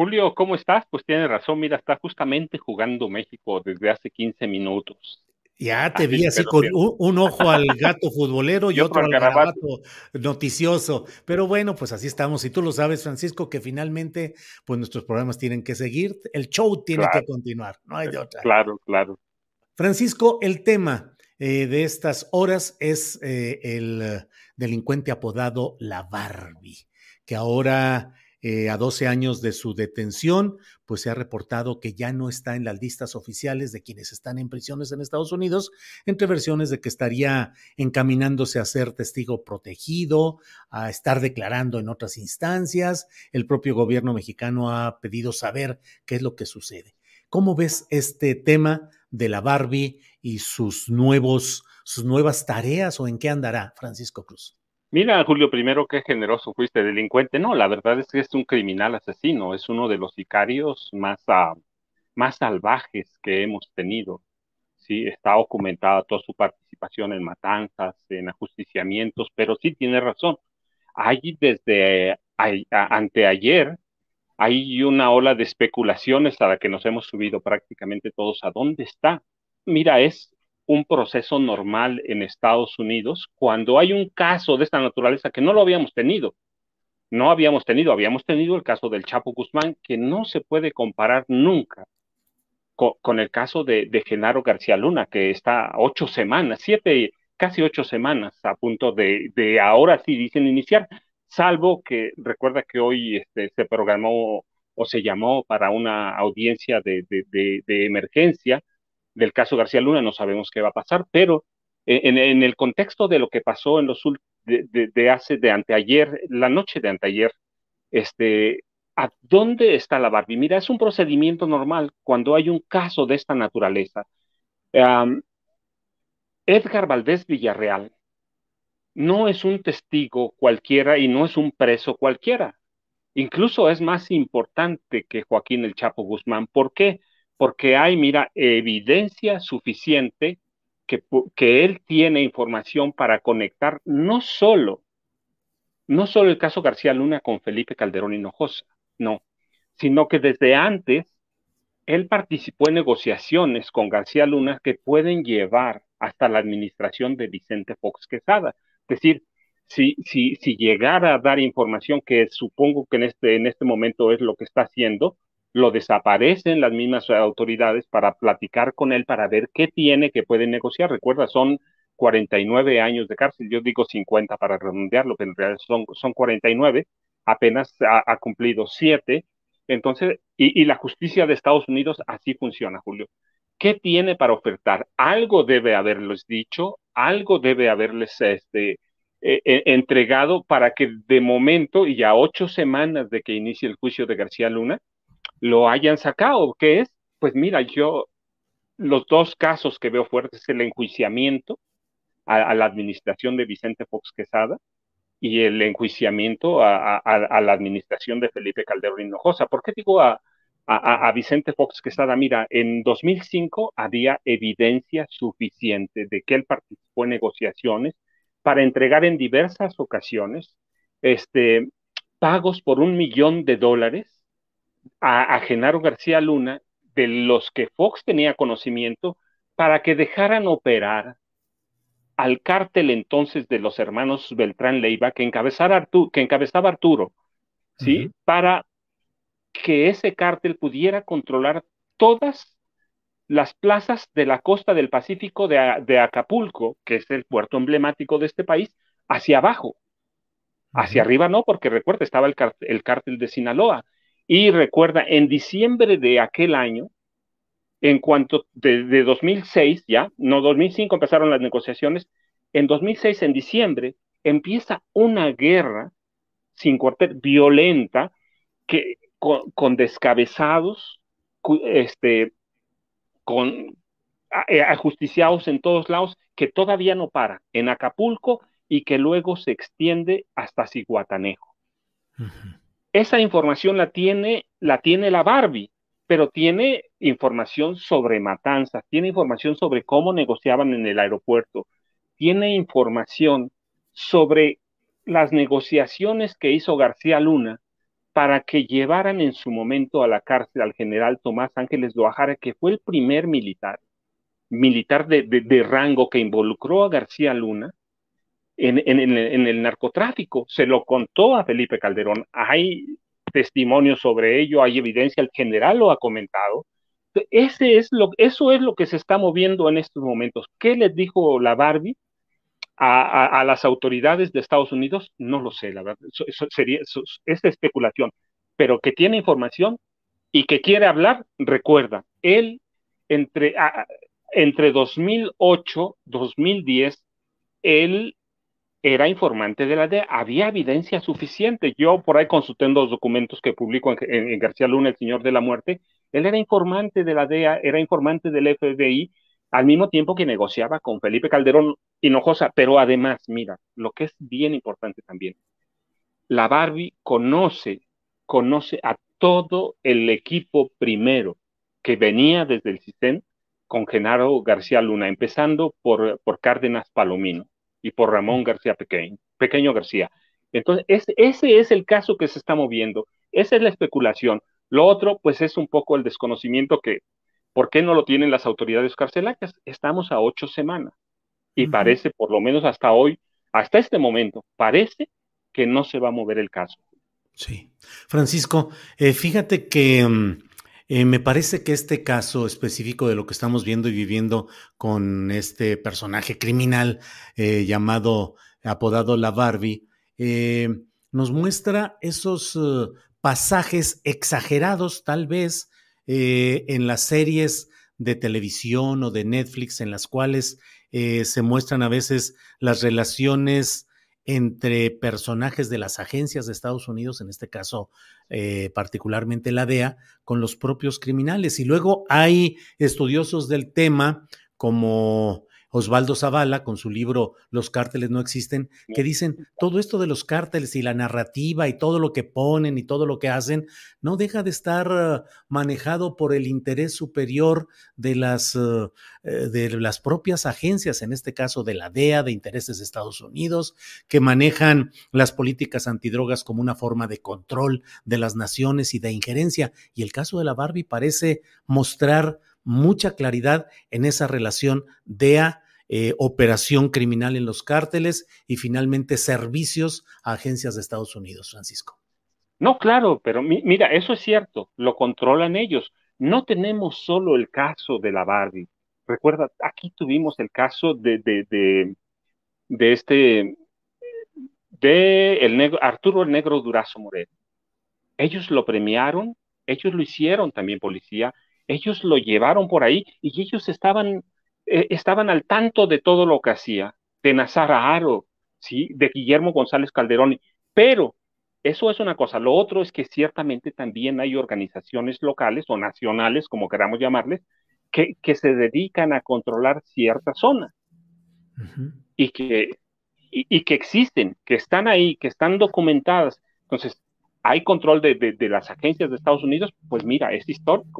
Julio, ¿cómo estás? Pues tiene razón, mira, está justamente jugando México desde hace 15 minutos. Ya te Así vi así con un, un ojo al gato futbolero y, Y otro otro al garabato noticioso. Pero bueno, pues así estamos. Y tú lo sabes, Francisco, que finalmente, pues nuestros programas tienen que seguir. El show tiene Claro. que continuar, no hay de otra. Claro, claro. Francisco, el tema eh, de estas horas es eh, el eh, delincuente apodado La Barbie, que ahora, eh, a 12 años de su detención, pues se ha reportado que ya no está en las listas oficiales de quienes están en prisiones en Estados Unidos, entre versiones de que estaría encaminándose a ser testigo protegido, a estar declarando en otras instancias. El propio gobierno mexicano ha pedido saber qué es lo que sucede. ¿Cómo ves este tema de la Barbie y sus nuevos, sus nuevas tareas o en qué andará Francisco Cruz? Mira, Julio, primero, qué generoso fuiste delincuente. No, la verdad es que es un criminal asesino, es uno de los sicarios más, ah, más salvajes que hemos tenido. Sí, está documentada toda su participación en matanzas, en ajusticiamientos, pero sí tiene razón. Hay desde ay- a- anteayer, hay una ola de especulaciones a la que nos hemos subido prácticamente todos. ¿A dónde está? Mira, es un proceso normal en Estados Unidos cuando hay un caso de esta naturaleza que no lo habíamos tenido. No habíamos tenido, habíamos tenido el caso del Chapo Guzmán, que no se puede comparar nunca co- con, el caso de, Genaro García Luna, que está ocho semanas, siete, casi ocho semanas a punto de, ahora sí dicen iniciar, salvo que recuerda que hoy este, se programó o se llamó para una audiencia de emergencia del caso García Luna, no sabemos qué va a pasar, pero en, en el contexto de lo que pasó en los de, de, de hace de anteayer, la noche de anteayer, este, ¿a dónde está la Barbie? Mira, es un procedimiento normal cuando hay un caso de esta naturaleza. Edgar Valdés Villarreal no es un testigo cualquiera y no es un preso cualquiera. Incluso es más importante que Joaquín el Chapo Guzmán. ¿Por qué? Porque hay, mira, evidencia suficiente que, que él tiene información para conectar no solo, no solo el caso García Luna con Felipe Calderón Hinojosa, no, sino que desde antes él participó en negociaciones con García Luna que pueden llevar hasta la administración de Vicente Fox Quesada. Es decir, si, si, si llegara a dar información que supongo que en este, en este momento es lo que está haciendo, lo desaparecen las mismas autoridades para platicar con él, para ver qué tiene que puede negociar. Recuerda, son 49 años de cárcel, yo digo 50 para redondearlo, pero en realidad son, son 49, apenas ha, cumplido 7. Entonces, y, y la justicia de Estados Unidos así funciona, Julio. ¿Qué tiene para ofertar? Algo debe haberles dicho, algo debe haberles este, eh, eh, entregado para que de momento, y a ocho semanas de que inicie el juicio de García Luna, lo hayan sacado, que es, pues mira, yo, los dos casos que veo fuertes es el enjuiciamiento a, la administración de Vicente Fox Quesada y el enjuiciamiento a, la administración de Felipe Calderón Hinojosa. ¿Por qué digo a, a, Vicente Fox Quesada? Mira, en 2005 había evidencia suficiente de que él participó en negociaciones para entregar en diversas ocasiones este, pagos por un millón de dólares a, a Genaro García Luna, de los que Fox tenía conocimiento, para que dejaran operar al cártel entonces de los hermanos Beltrán Leiva que, que encabezaba Arturo, ¿sí? Para que ese cártel pudiera controlar todas las plazas de la costa del Pacífico de, Acapulco, que es el puerto emblemático de este país, hacia abajo. Hacia arriba no, porque recuerda, estaba el, el cártel de Sinaloa. Y recuerda, en diciembre de aquel año, en cuanto de, 2006, ya, no 2005 empezaron las negociaciones, en 2006, en diciembre, empieza una guerra sin cuartel, violenta, que, con, descabezados, este, con eh, ajusticiados en todos lados, que todavía no para en Acapulco y que luego se extiende hasta Ciguatanejo. Esa información la tiene, la tiene la Barbie, pero tiene información sobre matanzas, tiene información sobre cómo negociaban en el aeropuerto, tiene información sobre las negociaciones que hizo García Luna para que llevaran en su momento a la cárcel al general Tomás Ángeles Doajara, que fue el primer militar, militar de, rango que involucró a García Luna en, en, el narcotráfico. Se lo contó a Felipe Calderón. Hay testimonios sobre ello, hay evidencia, el general lo ha comentado. Ese es lo, eso es lo que se está moviendo en estos momentos. ¿Qué les dijo la Barbie a, las autoridades de Estados Unidos? No lo sé, la verdad. Eso, sería, es especulación. Pero que tiene información y que quiere hablar, recuerda, él entre, entre 2008, 2010, él era informante de la DEA, había evidencia suficiente. Yo por ahí consulté en los documentos que publico en, García Luna, el Señor de la Muerte, él era informante de la DEA, era informante del FBI, al mismo tiempo que negociaba con Felipe Calderón Hinojosa, pero además, mira, lo que es bien importante también, la Barbie conoce, conoce a todo el equipo primero que venía desde el sistema con Genaro García Luna, empezando por, por Cárdenas Palomino y por Ramón García Pequeño, Pequeño García. Entonces, ese es el caso que se está moviendo, esa es la especulación. Lo otro, pues es un poco el desconocimiento que, ¿por qué no lo tienen las autoridades carcelarias? Estamos a ocho semanas y parece, por lo menos hasta hoy, hasta este momento, parece que no se va a mover el caso. Sí. Francisco, eh, fíjate que... Mm, eh, me parece que este caso específico de lo que estamos viendo y viviendo con este personaje criminal eh, llamado, apodado la Barbie, eh, nos muestra esos pasajes exagerados tal vez en las series de televisión o de Netflix en las cuales se muestran a veces las relaciones entre personajes de las agencias de Estados Unidos, en este caso eh, particularmente la DEA, con los propios criminales. Y luego hay estudiosos del tema como Osvaldo Zavala, con su libro Los cárteles no existen, que dicen todo esto de los cárteles y la narrativa y todo lo que ponen y todo lo que hacen, no deja de estar uh, manejado por el interés superior de las, uh, eh, de las propias agencias, en este caso de la DEA, de intereses de Estados Unidos, que manejan las políticas antidrogas como una forma de control de las naciones y de injerencia. Y el caso de la Barbie parece mostrar mucha claridad en esa relación DEA, eh, operación criminal en los cárteles y finalmente servicios a agencias de Estados Unidos, Francisco. No, claro, pero mira, eso es cierto, lo controlan ellos. No tenemos solo el caso de la Barbie. Recuerda, aquí tuvimos el caso de, de, de, de este, de el negro, Arturo el Negro Durazo Moreno. Ellos lo premiaron, ellos lo hicieron también policía, ellos lo llevaron por ahí y ellos estaban, eh, estaban al tanto de todo lo que hacía, de Nazar Aro, ¿sí? de Guillermo González Calderón, pero eso es una cosa. Lo otro es que ciertamente también hay organizaciones locales o nacionales, como queramos llamarles, que, que se dedican a controlar ciertas zonas y, que, y, que existen, que están ahí, que están documentadas. Entonces, hay control de, de, de las agencias de Estados Unidos, pues mira, es histórico.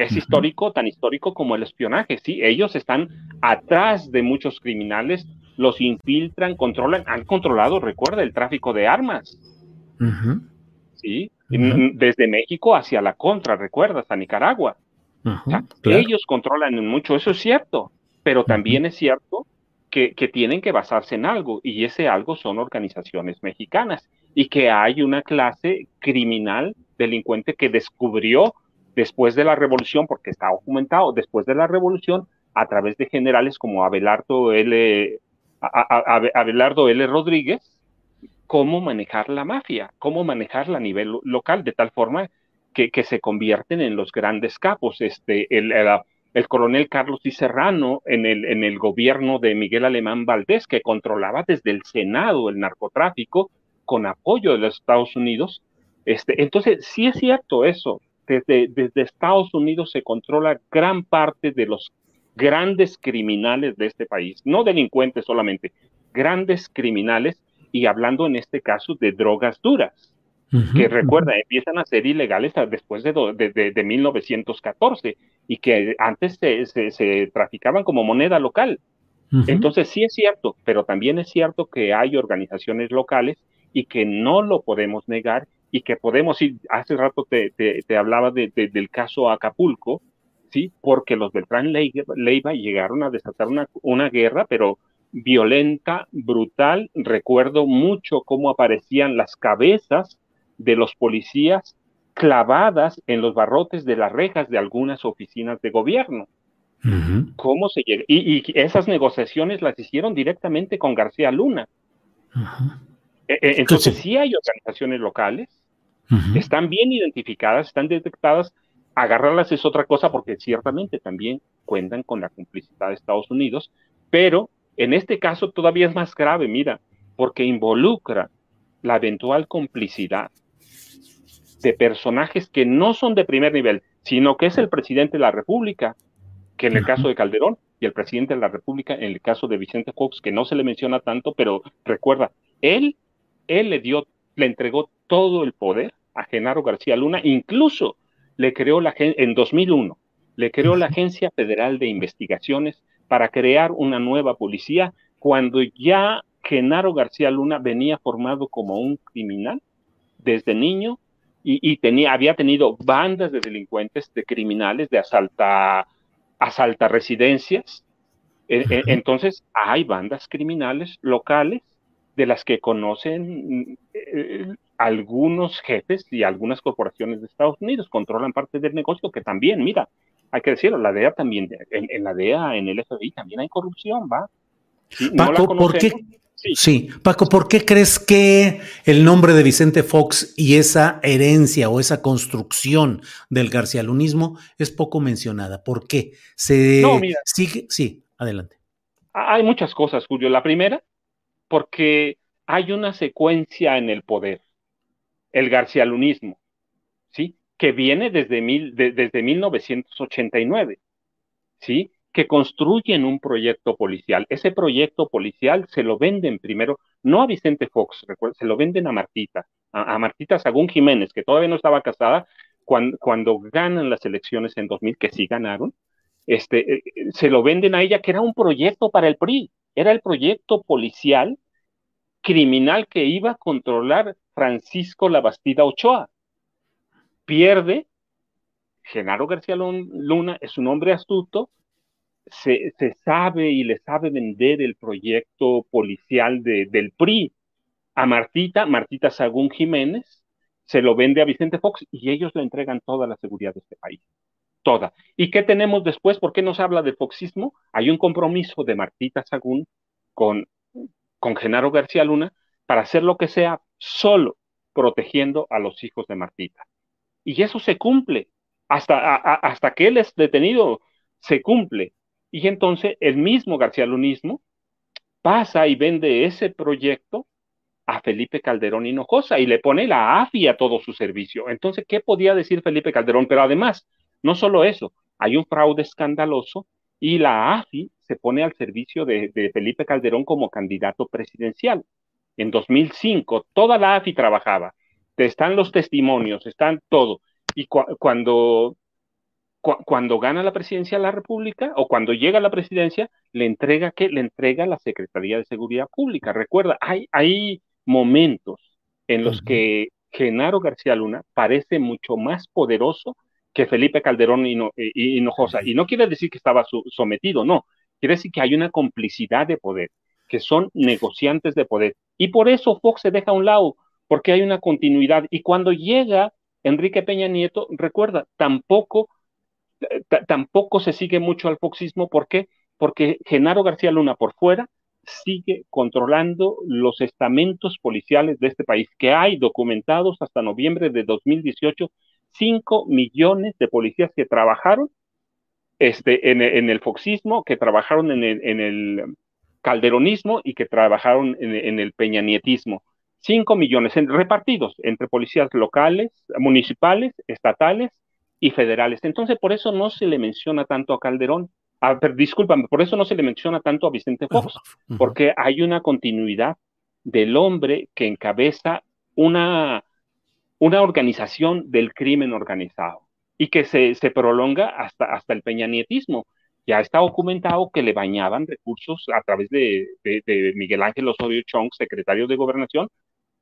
Es histórico, tan histórico como el espionaje, ¿sí? Ellos están atrás de muchos criminales, los infiltran, controlan, han controlado, recuerda, el tráfico de armas, ¿sí? Desde México hacia la contra, recuerdas, a Nicaragua. Ellos controlan mucho, eso es cierto, pero también es cierto que, que, tienen que basarse en algo, y ese algo son organizaciones mexicanas, y que hay una clase criminal delincuente que descubrió después de la revolución, porque está documentado, después de la revolución, a través de generales como Abelardo L. Abelardo L. Rodríguez, cómo manejar la mafia, cómo manejarla a nivel local, de tal forma que, se convierten en los grandes capos. Este, el, el, coronel Carlos y Serrano en el, en el gobierno de Miguel Alemán Valdés, que controlaba desde el Senado el narcotráfico con apoyo de los Estados Unidos. Este, entonces, sí es cierto eso, desde, desde Estados Unidos se controla gran parte de los grandes criminales de este país, no delincuentes solamente, grandes criminales y hablando en este caso de drogas duras, que recuerda, empiezan a ser ilegales después de, de, de, 1914 y que antes se, se, traficaban como moneda local. Entonces sí es cierto, pero también es cierto que hay organizaciones locales y que no lo podemos negar y que podemos ir, hace rato te, te, hablaba de, del caso Acapulco, ¿sí? Porque los Beltrán Leiva llegaron a desatar una, una guerra, pero violenta, brutal. Recuerdo mucho cómo aparecían las cabezas de los policías clavadas en los barrotes de las rejas de algunas oficinas de gobierno. ¿Cómo se llega? Y, esas negociaciones las hicieron directamente con García Luna. E, e, entonces, sí hay organizaciones locales, están bien identificadas, están detectadas. Agarrarlas es otra cosa porque ciertamente también cuentan con la complicidad de Estados Unidos, pero en este caso todavía es más grave, mira, porque involucra la eventual complicidad de personajes que no son de primer nivel, sino que es el presidente de la República, que en el caso de Calderón, y el presidente de la República en el caso de Vicente Fox, que no se le menciona tanto, pero recuerda, él, él le dio, le entregó todo el poder a Genaro García Luna, incluso le creó la en 2001, le creó la Agencia Federal de Investigaciones para crear una nueva policía cuando ya Genaro García Luna venía formado como un criminal desde niño y, tenía, había tenido bandas de delincuentes, de criminales, de asalta, asalta residencias. E, e, entonces, hay bandas criminales locales de las que conocen eh, algunos jefes y algunas corporaciones de Estados Unidos controlan parte del negocio que también, mira, hay que decirlo, la DEA también, en, la DEA, en el FBI también hay corrupción, ¿va? Paco, ¿por qué? Sí. Paco, ¿por qué crees que el nombre de Vicente Fox y esa herencia o esa construcción del garcialunismo es poco mencionada? ¿Por qué? Se sigue, sí, adelante. Hay muchas cosas, Julio. La primera, porque hay una secuencia en el poder el garcialunismo, ¿sí? Que viene desde, mil, desde 1989, ¿sí? Que construyen un proyecto policial. Ese proyecto policial se lo venden primero, no a Vicente Fox, se lo venden a Martita, a, Martita Sagún Jiménez, que todavía no estaba casada, cuando, ganan las elecciones en 2000, que sí ganaron, este, eh, se lo venden a ella, que era un proyecto para el PRI, era el proyecto policial criminal que iba a controlar Francisco Labastida Ochoa. Pierde Genaro García Luna es un hombre astuto, se, sabe y le sabe vender el proyecto policial del PRI a Martita, Martita Sagún Jiménez, se lo vende a Vicente Fox y ellos le entregan toda la seguridad de este país. Toda. ¿Y qué tenemos después? ¿Por qué nos habla de foxismo? Hay un compromiso de Martita Sagún con, con Genaro García Luna para hacer lo que sea solo protegiendo a los hijos de Martita. Y eso se cumple. Hasta, hasta que él es detenido, se cumple. Y entonces el mismo García Lunismo pasa y vende ese proyecto a Felipe Calderón Hinojosa y le pone la AFI a todo su servicio. Entonces, ¿qué podía decir Felipe Calderón? Pero además, no solo eso, hay un fraude escandaloso y la AFI se pone al servicio de, Felipe Calderón como candidato presidencial. En 2005, toda la AFI trabajaba. Están los testimonios, están todo. Y cuando cuando gana la presidencia de la República o cuando llega a la presidencia, le entrega que le entrega la Secretaría de Seguridad Pública. Recuerda, hay, hay momentos en los que Genaro García Luna parece mucho más poderoso que Felipe Calderón y Hinojosa. Y no quiere decir que estaba sometido, no. Quiere decir que hay una complicidad de poder, que son negociantes de poder. Y por eso Fox se deja a un lado, porque hay una continuidad. Y cuando llega Enrique Peña Nieto, recuerda, tampoco tampoco se sigue mucho al foxismo. ¿Por qué? Porque Genaro García Luna por fuera sigue controlando los estamentos policiales de este país, que hay documentados hasta noviembre de 2018, 5 millones de policías que trabajaron este, en, el foxismo, que trabajaron en el, calderonismo y que trabajaron en, el peñanietismo. 5 millones repartidos entre policías locales, municipales, estatales y federales. Entonces, por eso no se le menciona tanto a Calderón. Ah, discúlpame, por eso no se le menciona tanto a Vicente Fox, porque hay una continuidad del hombre que encabeza una, una organización del crimen organizado y que se, se prolonga hasta, hasta el peñanietismo. Ya está documentado que le bañaban recursos a través de, de, Miguel Ángel Osorio Chong, secretario de Gobernación,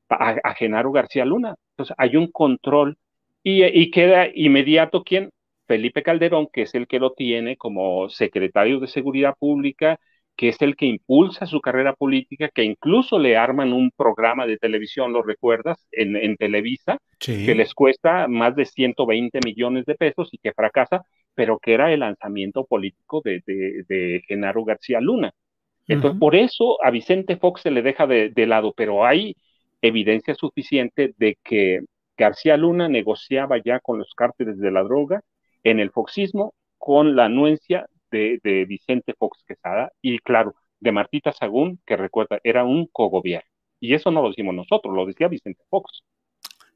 a, Genaro García Luna. Entonces, hay un control y, queda inmediato quién? Felipe Calderón, que es el que lo tiene como secretario de Seguridad Pública, que es el que impulsa su carrera política, que incluso le arman un programa de televisión, ¿lo recuerdas? En, Televisa, que les cuesta más de 120 millones de pesos y que fracasa, pero que era el lanzamiento político de, Genaro García Luna. Entonces, por eso a Vicente Fox se le deja de lado, pero hay evidencia suficiente de que García Luna negociaba ya con los cárteles de la droga en el foxismo con la anuencia de, Vicente Fox Quesada y, claro, de Martita Sagún, que recuerda, era un cogobierno. Y eso no lo decimos nosotros, lo decía Vicente Fox.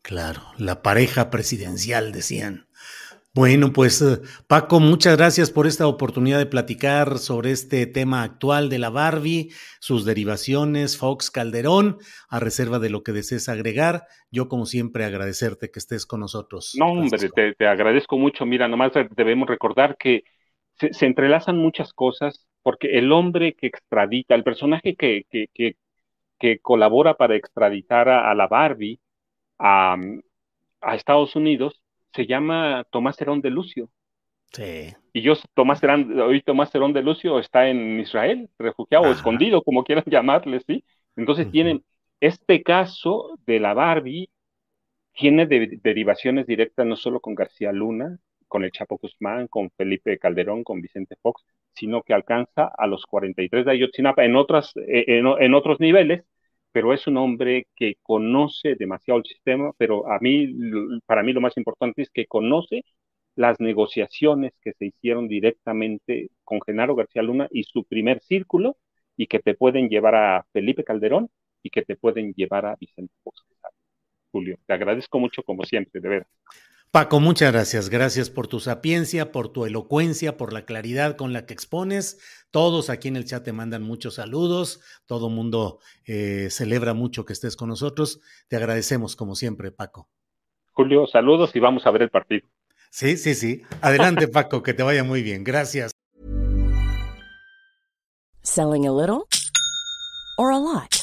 Claro, la pareja presidencial, decían. Bueno, pues eh, Paco, muchas gracias por esta oportunidad de platicar sobre este tema actual de la Barbie, sus derivaciones, Fox Calderón, a reserva de lo que desees agregar. Yo, como siempre, agradecerte que estés con nosotros. No, hombre, te, agradezco mucho. Mira, nomás debemos recordar que se, entrelazan muchas cosas, porque el hombre que extradita, el personaje que, que, que, colabora para extraditar a, la Barbie a, a Estados Unidos, se llama Tomás Herón de Lucio. Sí. Y yo, Tomás Herón, hoy Tomás Herón de Lucio está en Israel, refugiado, o escondido, como quieran llamarle, ¿sí? Entonces tienen, este caso de la Barbie tiene derivaciones directas no solo con García Luna, con el Chapo Guzmán, con Felipe Calderón, con Vicente Fox, sino que alcanza a los 43 de Ayotzinapa en, otras, eh, en otros niveles, pero es un hombre que conoce demasiado el sistema, pero a mí, para mí lo más importante es que conoce las negociaciones que se hicieron directamente con Genaro García Luna y su primer círculo, y que te pueden llevar a Felipe Calderón y que te pueden llevar a Vicente Fox. Julio, te agradezco mucho como siempre, de verdad. Paco, muchas gracias. Gracias por tu sapiencia, por tu elocuencia, por la claridad con la que expones. Todos aquí en el chat te mandan muchos saludos. Todo mundo eh, celebra mucho que estés con nosotros. Te agradecemos como siempre, Paco. Julio, saludos y vamos a ver el partido. Sí, sí, sí. Adelante, Paco, que te vaya muy bien. Gracias. Selling a little or a lot.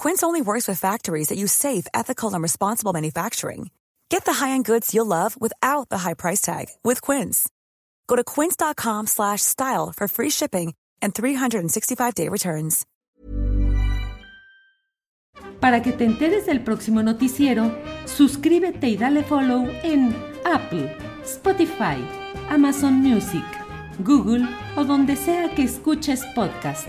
Quince only works with factories that use safe, ethical, and responsible manufacturing. Get the high-end goods you'll love without the high price tag with Quince. Go to quince.com/style for free shipping and 365-day returns. Para que te enteres del próximo noticiero, suscríbete y dale follow en Apple, Spotify, Amazon Music, Google o donde sea que escuches podcast.